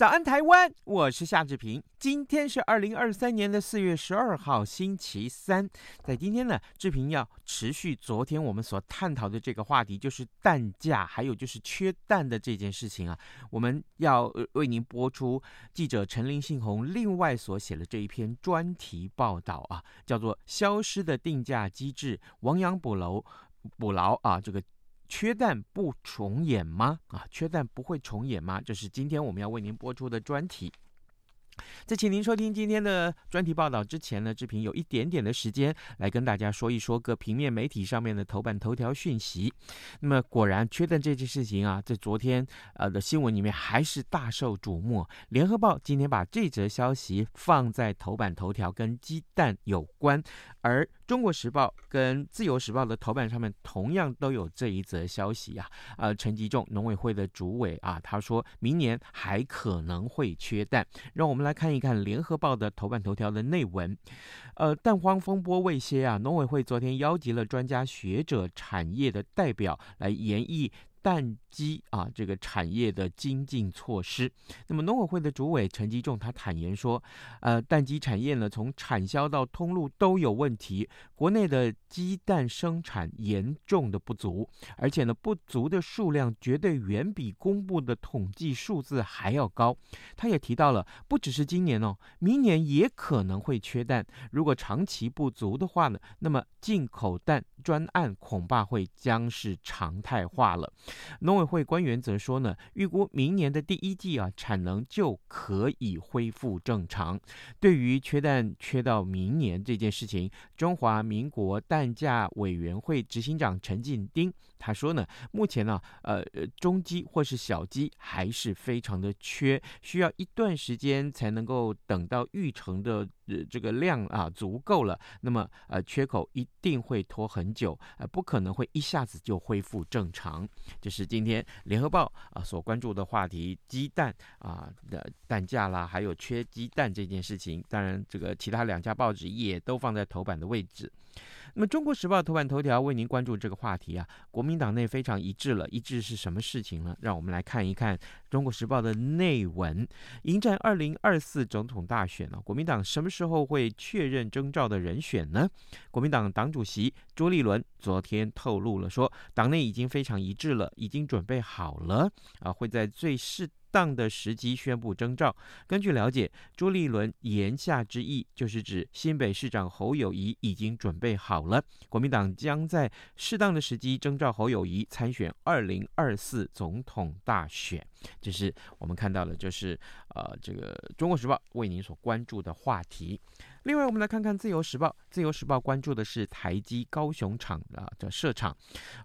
早安，台湾！我是夏志平。今天是二零二三年的四月十二号，星期三。在今天呢，志平要持续昨天我们所探讨的这个话题，就是蛋价，还有就是缺蛋的这件事情啊。我们要为您播出记者陈林信宏另外所写的这一篇专题报道啊，叫做《消失的定价机制，亡羊补牢》，补牢啊，这个。缺蛋不重演吗？啊，缺蛋不会重演吗？这是今天我们要为您播出的专题。在请您收听今天的专题报道之前呢，志平有一点点的时间来跟大家说一说各平面媒体上面的头版头条讯息。那么果然缺蛋这件事情啊，在昨天呃的新闻里面还是大受瞩目。联合报今天把这则消息放在头版头条，跟鸡蛋有关，而。中国时报跟自由时报的头版上面同样都有这一则消息啊，呃，陈吉仲农委会的主委啊，他说明年还可能会缺蛋。让我们来看一看联合报的头版头条的内文，呃，蛋荒风波未歇啊，农委会昨天邀集了专家学者、产业的代表来研议。蛋鸡啊，这个产业的精进措施。那么农委会的主委陈吉仲他坦言说，呃，蛋鸡产业呢，从产销到通路都有问题，国内的鸡蛋生产严重的不足，而且呢，不足的数量绝对远比公布的统计数字还要高。他也提到了，不只是今年哦，明年也可能会缺蛋。如果长期不足的话呢，那么进口蛋专案恐怕会将是常态化了。农委会官员则说呢，预估明年的第一季啊，产能就可以恢复正常。对于缺蛋缺到明年这件事情，中华民国蛋价委员会执行长陈进丁他说呢，目前呢，呃，中鸡或是小鸡还是非常的缺，需要一段时间才能够等到育成的呃。这个量啊足够了，那么呃缺口一定会拖很久，呃不可能会一下子就恢复正常。这是今天联合报啊所关注的话题，鸡蛋啊的蛋价啦，还有缺鸡蛋这件事情。当然，这个其他两家报纸也都放在头版的位置。那么，《中国时报》头版头条为您关注这个话题啊，国民党内非常一致了。一致是什么事情呢？让我们来看一看《中国时报》的内文。迎战二零二四总统大选呢，国民党什么时候会确认征召的人选呢？国民党党主席朱立伦昨天透露了说，说党内已经非常一致了，已经准备好了啊，会在最适当的时机宣布征召。根据了解，朱立伦言下之意就是指新北市长侯友谊已经准备好了，国民党将在适当的时机征召侯友谊参选二零二四总统大选。这是我们看到的，就是呃，这个《中国时报》为您所关注的话题。另外，我们来看看《自由时报》，《自由时报》关注的是台积高雄厂啊的设厂，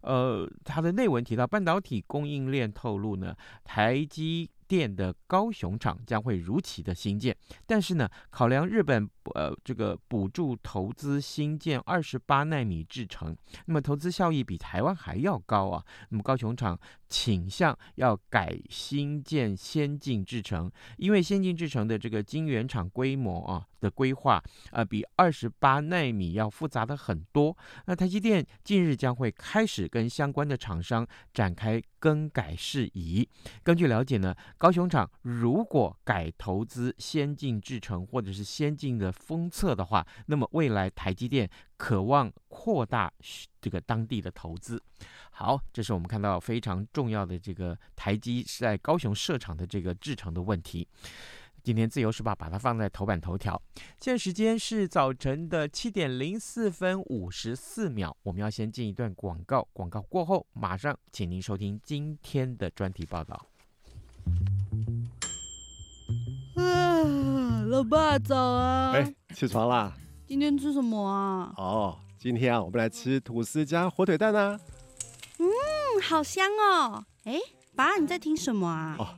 呃，它的内文提到半导体供应链透露呢，台积。电的高雄厂将会如期的兴建，但是呢，考量日本呃这个补助投资兴建二十八纳米制程，那么投资效益比台湾还要高啊。那么高雄厂倾向要改兴建先进制程，因为先进制程的这个晶圆厂规模啊的规划啊、比二十八纳米要复杂的很多。那台积电近日将会开始跟相关的厂商展开更改事宜。根据了解呢。高雄厂如果改投资先进制程或者是先进的封测的话，那么未来台积电渴望扩大这个当地的投资。好，这是我们看到非常重要的这个台积是在高雄设厂的这个制程的问题。今天自由时报把它放在头版头条。现在时间是早晨的七点零四分五十四秒，我们要先进一段广告，广告过后马上请您收听今天的专题报道。啊，老爸早啊！哎，起床啦！今天吃什么啊？哦，今天啊，我们来吃吐司加火腿蛋啊。嗯，好香哦。哎，爸，你在听什么啊？哦，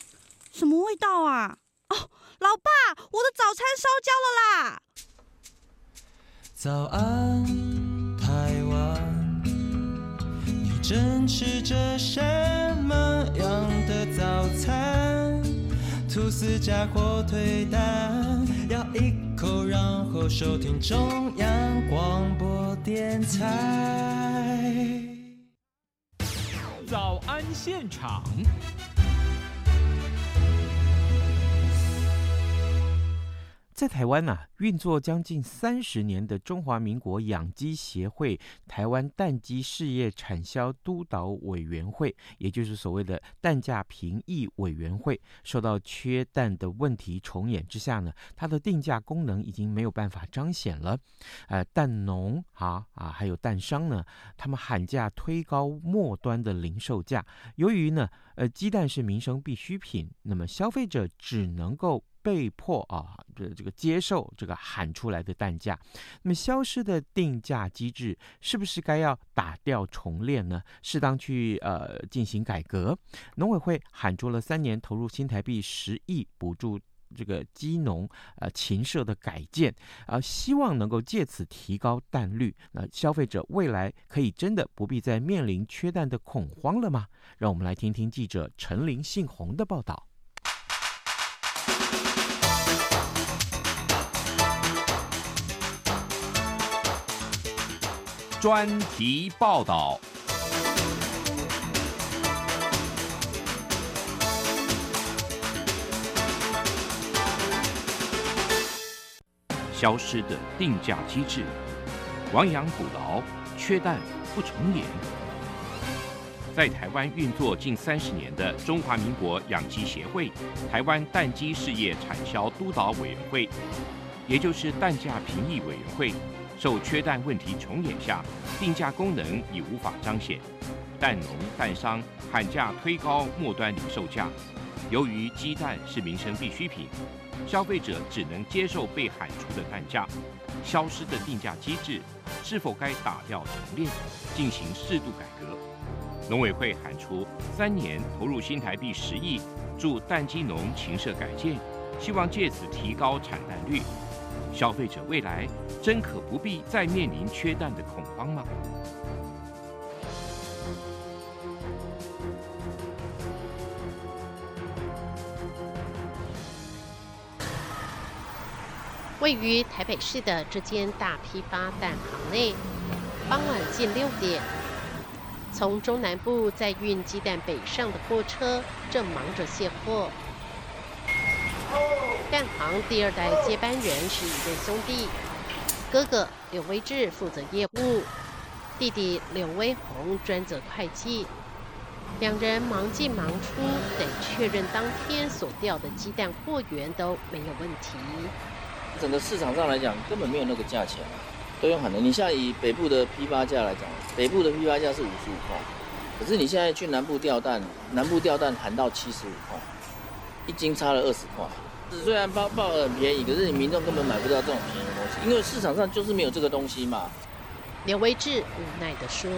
什么味道啊？哦，老爸，我的早餐烧焦了啦！早安，台湾，你正吃着什么样的早餐？吐司加火腿蛋，咬一口，然后收听中央广播电台。早安现场。在台湾呢、运作将近三十年的中华民国养鸡协会台湾蛋鸡事业产销督导委员会，也就是所谓的蛋价评议委员会，受到缺蛋的问题重演之下呢，它的定价功能已经没有办法彰显了。呃，蛋农啊啊，还有蛋商呢，他们喊价推高末端的零售价。由于呢，呃，鸡蛋是民生必需品，那么消费者只能够。被迫啊，这这个接受这个喊出来的蛋价，那么消失的定价机制是不是该要打掉重练呢？适当去呃进行改革。农委会喊出了三年投入新台币十亿补助这个鸡农呃禽舍的改建，啊、呃，希望能够借此提高蛋率。那消费者未来可以真的不必再面临缺蛋的恐慌了吗？让我们来听听记者陈林信宏的报道。专题报道。消失的定价机制，亡羊补牢，缺蛋不重演。在台湾运作近三十年的中华民国养鸡协会台湾蛋鸡事业产销督导委员会，也就是蛋价评议委员会。受缺蛋问题重演下，定价功能已无法彰显，蛋农、蛋商喊价推高末端零售价。由于鸡蛋是民生必需品，消费者只能接受被喊出的蛋价。消失的定价机制是否该打掉重练，进行适度改革？农委会喊出三年投入新台币十亿，助蛋鸡农禽舍改建，希望借此提高产蛋率。消费者未来真可不必再面临缺蛋的恐慌吗？位于台北市的这间大批发蛋行内，傍晚近六点，从中南部载运鸡蛋北上的货车正忙着卸货。蛋行第二代接班人是一对兄弟，哥哥刘威志负责业务，弟弟刘威宏专责会计。两人忙进忙出，得确认当天所调的鸡蛋货源都没有问题。整个市场上来讲，根本没有那个价钱，都用喊的。你像以北部的批发价来讲，北部的批发价是五十五块，可是你现在去南部调蛋，南部调蛋喊到七十五块，一斤差了二十块。虽然报报很便宜，可是你民众根本买不到这种便宜的东西，因为市场上就是没有这个东西嘛。刘维志无奈地说：“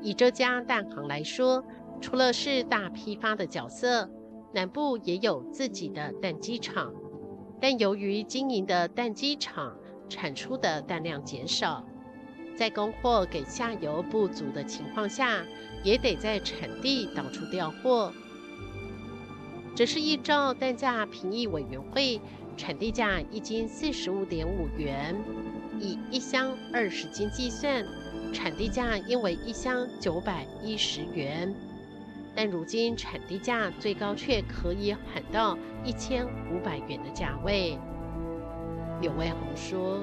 以这家蛋行来说，除了是大批发的角色，南部也有自己的蛋鸡场，但由于经营的蛋鸡场产出的蛋量减少，在供货给下游不足的情况下，也得在产地到处调货。这是依照蛋价评议委员会产地价一斤四十五点五元，以一箱二十斤计算，产地价应为一箱九百一十元。但如今产地价最高却可以喊到一千五百元的价位。刘威宏说。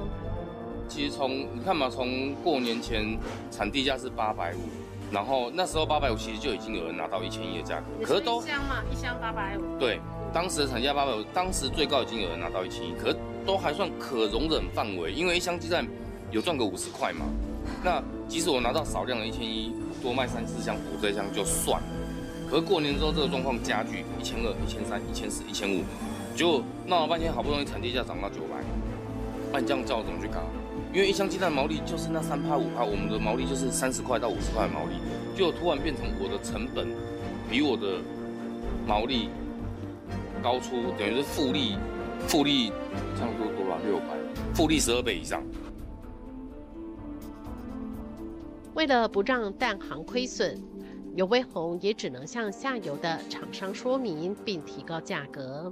其实从你看嘛，从过年前产地价是八百五，然后那时候八百五其实就已经有人拿到一千一的价格，可是都一箱嘛，一箱八百五。对，当时的产价八百五，当时最高已经有人拿到一千一，可是都还算可容忍范围，因为一箱鸡蛋有赚个五十块嘛。那即使我拿到少量的一千一，多卖三四箱补这一箱就算了。可是过年之后这个状况加剧，一千二、一千三、一千四、一千五，就闹了半天，好不容易产地价涨到九百，那你这样叫我怎么去搞？因为一箱鸡蛋毛利就是那三趴五趴，我们的毛利就是三十块到五十块毛利，就突然变成我的成本比我的毛利高出，等于是复利，复利差不多多少六块，复利十二倍以上。为了不让蛋行亏损，刘威宏也只能向下游的厂商说明并提高价格。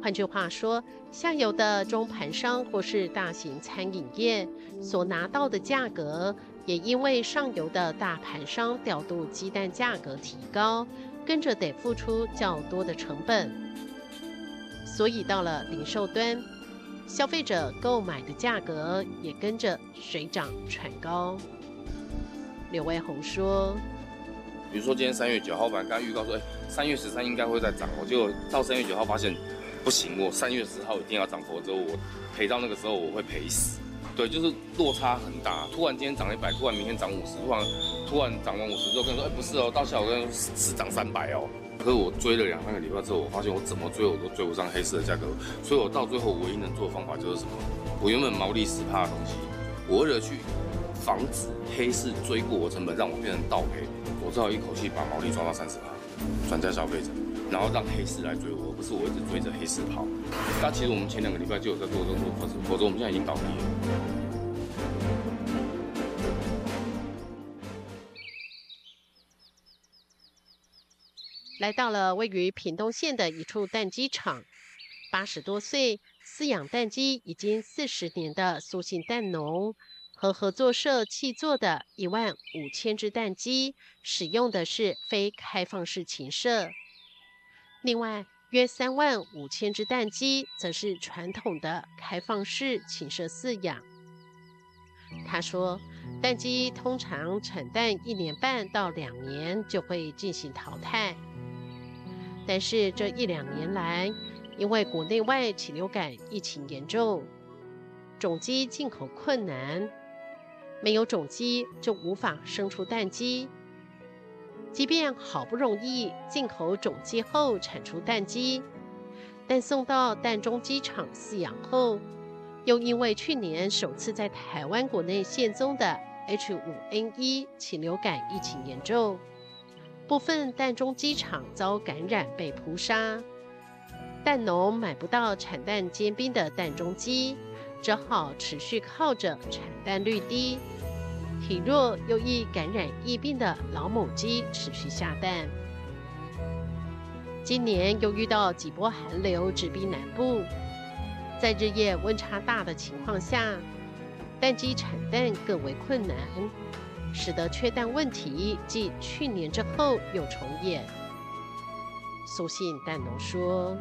换句话说，下游的中盘商或是大型餐饮业所拿到的价格，也因为上游的大盘商调度鸡蛋价格提高，跟着得付出较多的成本。所以到了零售端，消费者购买的价格也跟着水涨船高。刘卫红说：“比如说今天三月九号，反正刚预告说，哎，三月十三应该会再涨，我就到三月九号发现。”不行，我三月十号一定要涨，否则我赔到那个时候我会赔死。对，就是落差很大，突然今天涨一百，突然明天涨五十，突然突然涨完五十之后跟你说，哎，不是哦，到下午跟是涨三百哦。可是我追了两三个礼拜之后，我发现我怎么追我都追不上黑市的价格，所以我到最后唯一能做的方法就是什么？我原本毛利十趴的东西，我为了去防止黑市追过我成本，让我变成倒赔，我只好一口气把毛利抓到三十趴，转嫁消费者。然后让黑市来追我，而不是我一直追着黑市跑。但其实我们前两个礼拜就有在做这种措施，否则我们现在已经倒闭了。来到了位于屏东县的一处蛋鸡场，八十多岁、饲养蛋鸡已经四十年的苏姓蛋农，和合作社契作的一万五千只蛋鸡，使用的是非开放式禽舍。另外，约三万五千只蛋鸡则是传统的开放式禽舍饲养。他说，蛋鸡通常产蛋一年半到两年就会进行淘汰，但是这一两年来，因为国内外禽流感疫情严重，种鸡进口困难，没有种鸡就无法生出蛋鸡。即便好不容易进口种鸡后产出蛋鸡，但送到蛋中鸡场饲养后，又因为去年首次在台湾国内现踪的 H5N1 禽流感疫情严重，部分蛋中鸡场遭感染被扑杀，蛋农买不到产蛋兼冰的蛋中鸡，只好持续靠着产蛋率低。体弱又易感染疫病的老母鸡持续下蛋。今年又遇到几波寒流直逼南部，在日夜温差大的情况下，蛋鸡产蛋更为困难，使得缺蛋问题继去年之后又重演。苏姓蛋农说：“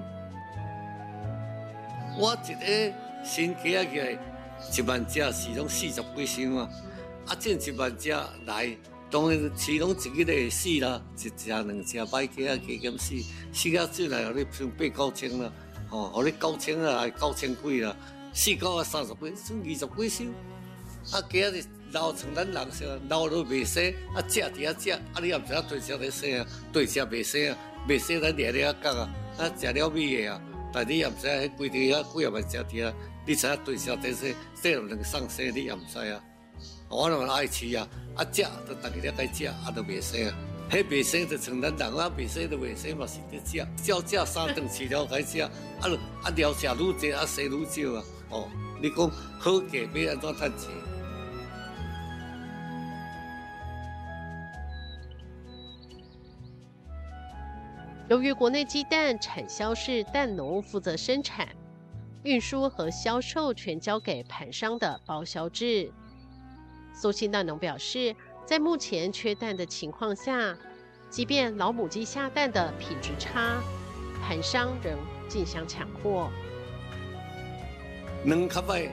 我一个新起来一万只是拢四十几箱啊。”啊，进一万只来，当然饲拢一个会死啦，一只两只歹鸡啊，加减死，死啊进来，互你算八九千啦，吼，互你九千啊，九千几啦，四九啊三十几，算二十几箱。啊，鸡仔是老像咱人说，老都未生，啊，食伫遐食，啊，你也毋知影对啥在生啊，对啥未生啊，未生咱掠掠角啊，啊，食了米的啊，但你也毋知影迄规条遐几啊万只伫遐，你知影对啥在生，生两送生，你也毋知啊。我那么爱吃啊，啊吃都大家在吃，啊都卫生啊，黑卫生就承担人啊，卫生的卫生嘛是得吃，照吃三顿饲料该吃，啊啊料食愈多啊生愈少啊，哦，你讲好价要安怎赚钱？由于国内鸡蛋产销是蛋农负责生产、运输和销售，全交给盘商的包销制。苏姓蛋农表示，在目前缺蛋的情况下，即便老母鸡下蛋的品质差，盘商仍竞相抢货。卵较歹，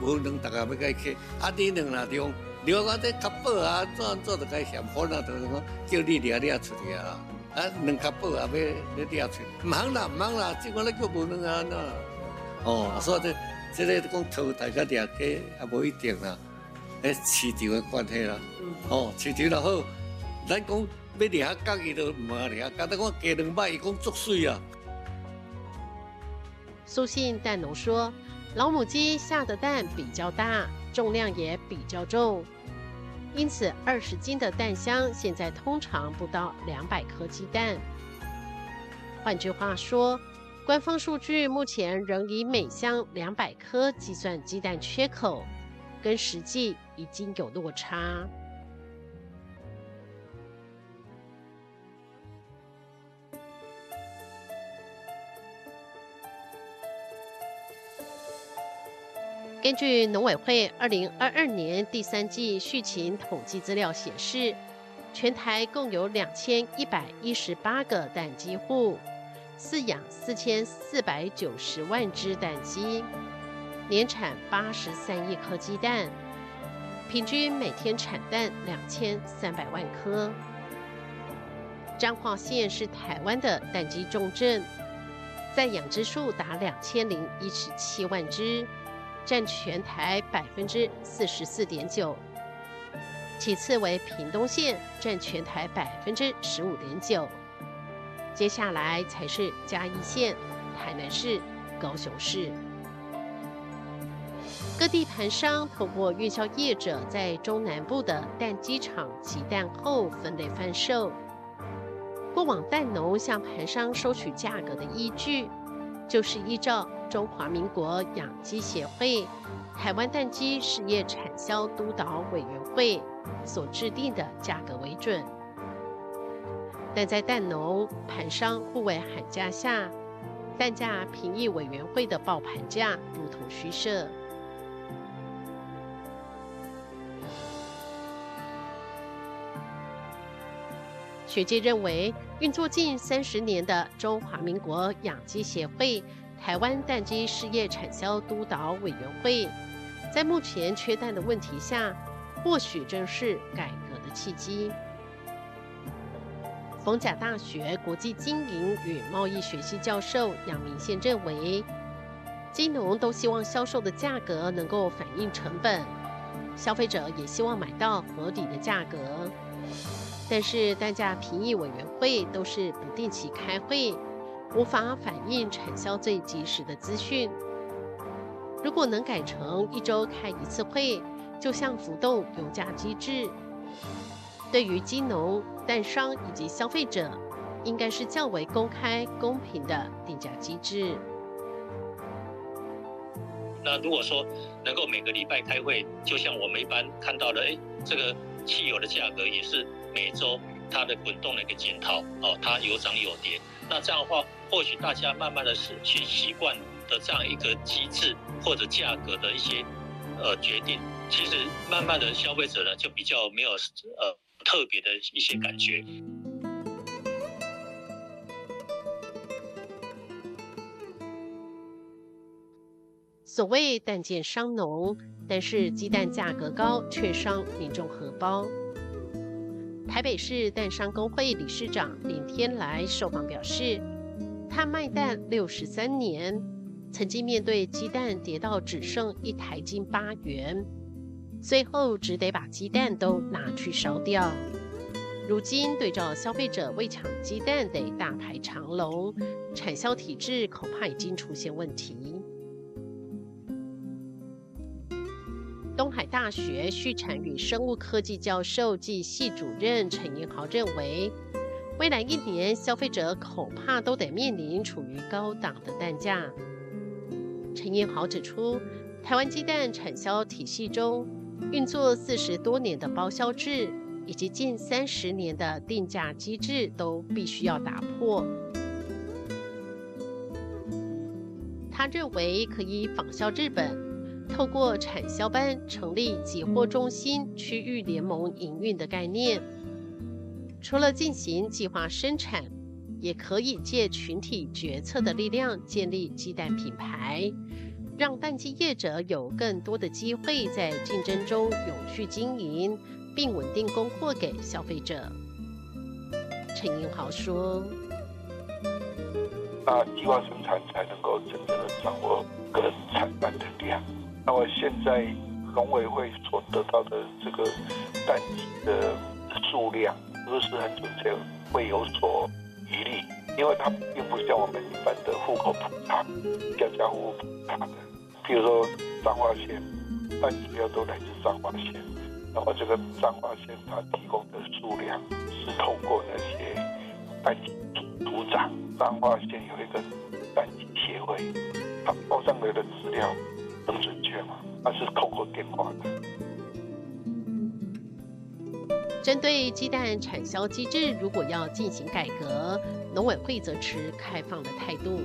无卵大家要该去，啊，你卵那中，另外这较薄啊，做做得该嫌货那都是讲叫你掠掠出去啊，啊，卵较薄啊，要要掠出，唔通啦，唔通啦，即款咧叫无卵啊，喏，哦，所以这这个讲淘汰个掠去也无一定啦，诶，市场的关系啦，哦，市场就好，咱讲要掠下角伊都唔好掠下角，但讲鸡卵歹伊讲作水啊。苏信蛋农说。老母鸡下的蛋比较大，重量也比较重，因此二十斤的蛋箱现在通常不到两百颗鸡蛋。换句话说，官方数据目前仍以每箱两百颗计算鸡蛋缺口，跟实际已经有落差。根据农委会二零二二年第三季畜禽统计资料显示，全台共有两千一百一十八个蛋鸡户，饲养四千四百九十万只蛋鸡，年产八十三亿颗鸡蛋，平均每天产蛋两千三百万颗。彰化县是台湾的蛋鸡重镇，在养殖数达两千零一十七万只。占全台百分之四十四点九，其次为屏东县，占全台百分之十五点九，接下来才是嘉义县、台南市、高雄市。各地盘商透过运销业者在中南部的蛋鸡场集蛋后分类贩售。过往蛋农向盘商收取价格的依据，就是依照。中华民国养鸡协会、台湾蛋鸡事业产销督导委员会所制定的价格为准，但在蛋农、盘商互为喊价下，蛋价评议委员会的报盘价如同虚设。学界认为，运作近三十年的中华民国养鸡协会。台湾蛋鸡事业产销督导委员会，在目前缺蛋的问题下，或许正是改革的契机。逢甲大学国际经营与贸易学系教授杨明宪认为，鸡农都希望销售的价格能够反映成本，消费者也希望买到合理的价格，但是蛋价评议委员会都是不定期开会。无法反映产销最及时的资讯。如果能改成一周开一次会，就像浮动油价机制，对于鸡农、蛋商以及消费者，应该是较为公开、公平的定价机制。那如果说能够每个礼拜开会，就像我们一般看到的，哎，这个汽油的价格也是每周它的滚动的一个检讨，哦，它有涨有跌。那这样的话，或许大家慢慢的是去习惯的这样一个机制或者价格的一些呃决定，其实慢慢的消费者呢就比较没有呃特别的一些感觉。所谓蛋贱伤农，但是鸡蛋价格高却伤民众荷包。台北市蛋商工会理事长林天来受访表示。他卖蛋六十三年，曾经面对鸡蛋跌到只剩一台斤八元，最后只得把鸡蛋都拿去烧掉。如今对照消费者为抢鸡蛋得大排长龙，产销体制恐怕已经出现问题。东海大学畜产与生物科技教授暨系主任陈英豪认为。未来一年，消费者恐怕都得面临处于高档的蛋价。陈彦豪指出，台湾鸡蛋产销体系中运作四十多年的包销制，以及近三十年的定价机制都必须要打破。他认为可以仿效日本，透过产销班成立集货中心、区域联盟营运的概念。除了进行计划生产，也可以借群体决策的力量建立鸡蛋品牌，让蛋鸡业者有更多的机会在竞争中永续经营，并稳定供货给消费者。陈英豪说。那计划生产才能够真正的掌握各产蛋的量。那么现在农委会所得到的这个蛋鸡的数量，是不是很准确？会有所疑虑，因为它并不像我们一般的户口普查、家家户户普查的。比如说彰化县，蛋主要都来自彰化县，那么这个彰化县它提供的数量是透过那些蛋鸡组长。彰化县有一个蛋鸡协会，他报上来的资料能准确吗？他是透过电话的。针对鸡蛋产销机制，如果要进行改革，农委会则持开放的态度。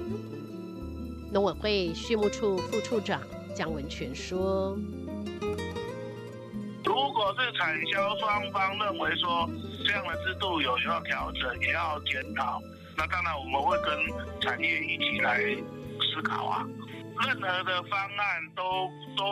农委会畜牧处副处长江文全说：“如果是产销双方认为说这样的制度有需要调整，也要检讨。”那当然，我们会跟产业一起来思考啊。任何的方案都都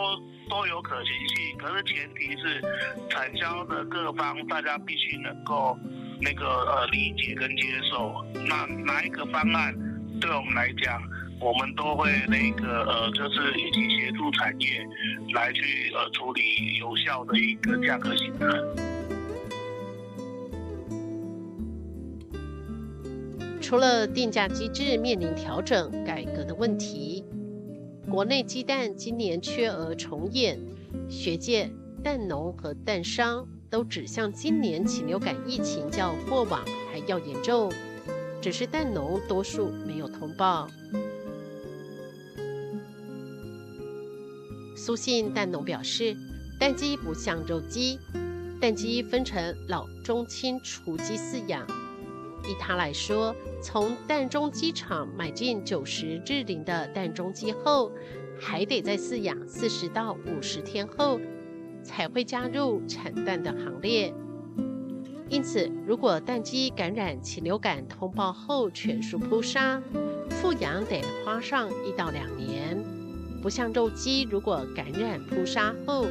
都有可行性，可是前提是产销的各方大家必须能够那个呃理解跟接受。那哪一个方案对我们来讲，我们都会那个呃就是一起协助产业来去呃处理有效的一个价格形态。除了定价机制面临调整改革的问题，国内鸡蛋今年缺额重演，学界、蛋农和蛋商都指向今年禽流感疫情较过往还要严重，只是蛋农多数没有通报。苏信蛋农表示，蛋鸡不像肉鸡，蛋鸡分成老、中、青雏鸡饲养。以他来说，从蛋中鸡场买进九十日龄的蛋中鸡后，还得再饲养四十到五十天后，才会加入产蛋的行列。因此，如果蛋鸡感染禽流感通报后全数扑杀，复养得花上一到两年，不像肉鸡，如果感染扑杀后，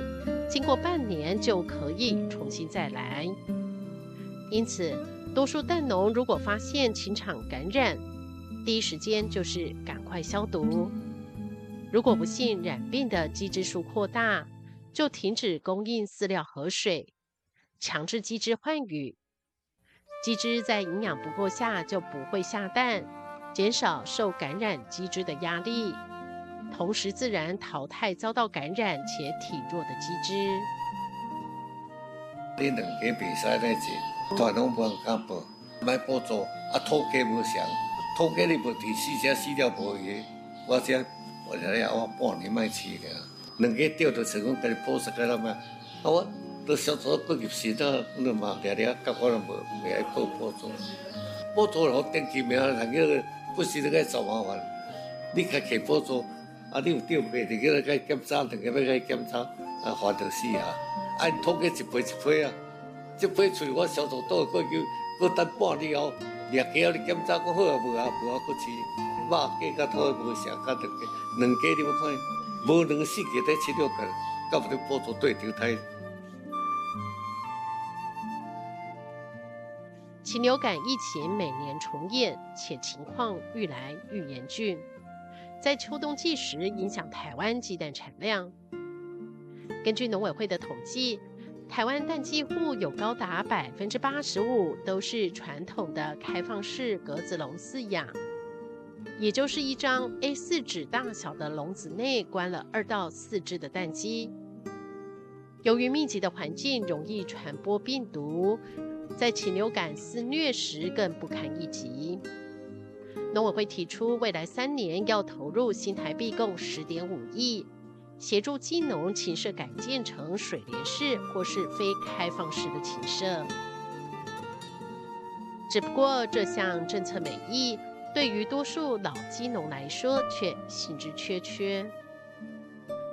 经过半年就可以重新再来。因此，多数蛋农如果发现禽场感染，第一时间就是赶快消毒。如果不幸染病的鸡只数扩大，就停止供应饲料和水，强制鸡只换羽。鸡只在营养不够下就不会下蛋，减少受感染鸡只的压力，同时自然淘汰遭到感染且体弱的鸡只。集。传统不敢报，买补助，啊土鸡无上，土鸡你无第四只饲料无个，我只我只要我半年卖饲个，两个钓到成功给你补十个了嘛，啊我都小时候过去时到，那嘛嗲嗲，甲我都无未爱报补助，补助了我电器苗，人个不是那个找麻烦，你开开补助，啊你有钓过，你个该检查，两个要该检查，啊烦到死啊，啊土鸡一批一批啊。这批菜我小时候都过去，过等半年后，掠鸡你检查过好啊无啊无啊过吃，肉鸡甲土无相甲两个，两个你要看，无两个四个在七六个，搞不得补助对头胎。禽流感疫情每年重演，且情况愈来愈严峻，在秋冬季时影响台湾鸡蛋产量。根据农委会的统计。台湾蛋鸡户有高达百分之八十五都是传统的开放式格子笼饲养，也就是一张 A4 纸大小的笼子内关了二到四只的蛋鸡。由于密集的环境容易传播病毒，在禽流感肆虐时更不堪一击。农委会提出，未来三年要投入新台币共十点五亿。协助金农禽舍改建成水帘式或是非开放式的禽舍。只不过这项政策美意，对于多数老金农来说却兴致缺缺。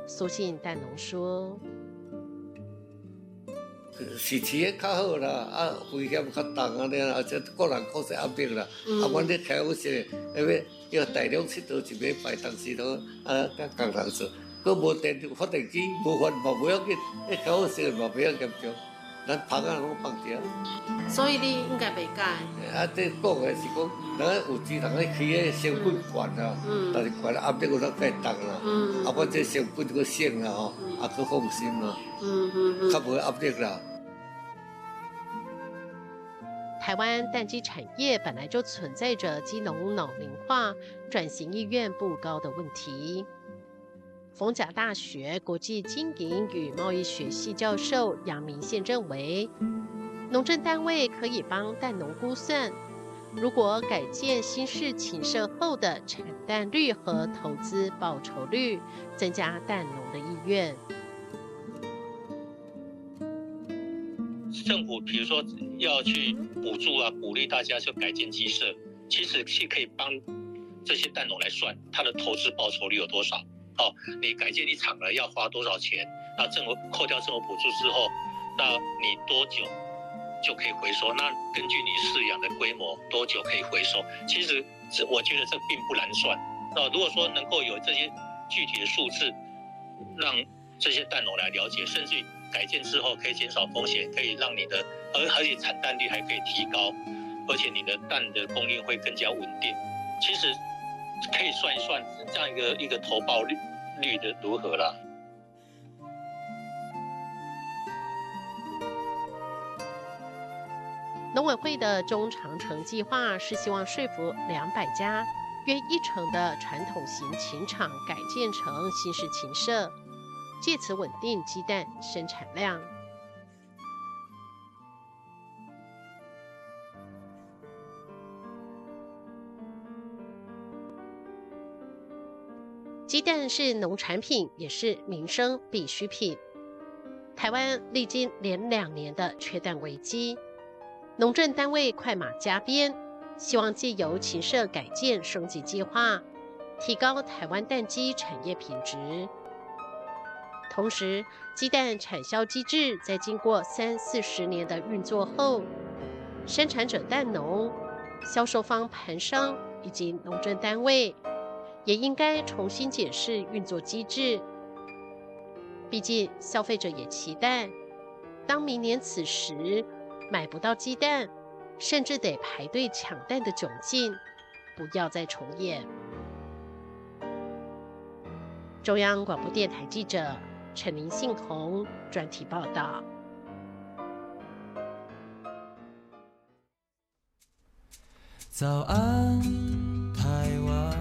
苏信蛋农说。是饲较好啦，啊，危险较重而且个人压迫啦。啊，阮咧开好些，因为要大量出到一礼拜，当时都啊，甲工人做，佮无电发电机，无法嘛不要紧，一开好些嘛不要严重，咱。所以你应该袂改。啊，这讲的是讲，咱有钱人咧起个成本但是啦。啊，我这成本啦吼，放心啦，较啦。台湾蛋鸡产业本来就存在着鸡农老龄化、转型意愿不高的问题。逢甲大学国际经营与贸易学系教授杨明宪认为，农政单位可以帮蛋农估算，如果改建新式禽舍后的产蛋率和投资报酬率，增加蛋农的意愿。政府比如说要去补助啊，鼓励大家去改建鸡舍，其实是可以帮这些蛋农来算他的投资报酬率有多少。哦，你改建一场了要花多少钱？那政府扣掉政府补助之后，那你多久就可以回收？那根据你饲养的规模，多久可以回收？其实这我觉得这并不难算。那如果说能够有这些具体的数字，让这些蛋农来了解，甚至。改建之后可以减少风险，可以让你的，而而且产蛋率还可以提高，而且你的蛋的供应会更加稳定。其实可以算一算这样一个一个投报率率的如何了。农委会的中长程计划是希望说服两百家约一成的传统型禽厂改建成新式禽舍。借此稳定鸡蛋生产量。蛋是农产品，也是民生必需品。台湾历经连两年的缺蛋危机，农政单位快马加鞭，希望借由禽舍改建升级计划，提高台湾蛋鸡产业品质。同时，鸡蛋产销机制在经过三四十年的运作后，生产者蛋农、销售方盘商以及农政单位也应该重新检视运作机制。毕竟，消费者也期待，当明年此时买不到鸡蛋，甚至得排队抢蛋的窘境，不要再重演。中央广播电台记者。陈林信宏专题报道。早安，台湾，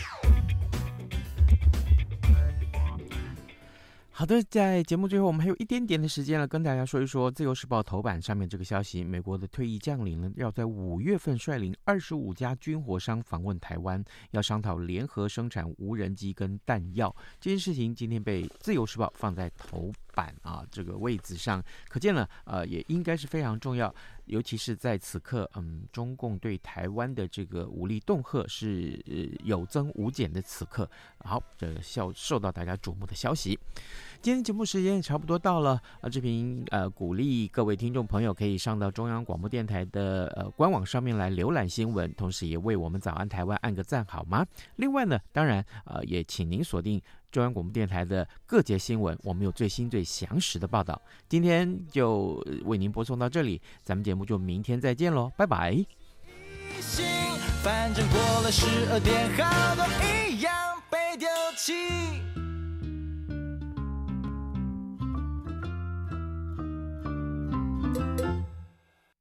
好的，在节目最后，我们还有一点点的时间了，跟大家说一说《自由时报》头版上面这个消息：美国的退役将领呢，要在五月份率领二十五家军火商访问台湾，要商讨联合生产无人机跟弹药。这件事情今天被《自由时报》放在头板啊这个位置上，可见了，呃，也应该是非常重要。尤其是在此刻，嗯，中共对台湾的这个武力恫吓是有增无减的此刻，好，这受受到大家瞩目的消息。今天节目时间也差不多到了啊，志平呃鼓励各位听众朋友可以上到中央广播电台的呃官网上面来浏览新闻，同时也为我们早安台湾按个赞好吗？另外呢，当然呃也请您锁定。中央广播电台的各界新闻我们有最新最详实的报道。今天就为您播送到这里咱们节目就明天再见喽拜拜。反正过了十二点一样被丢弃。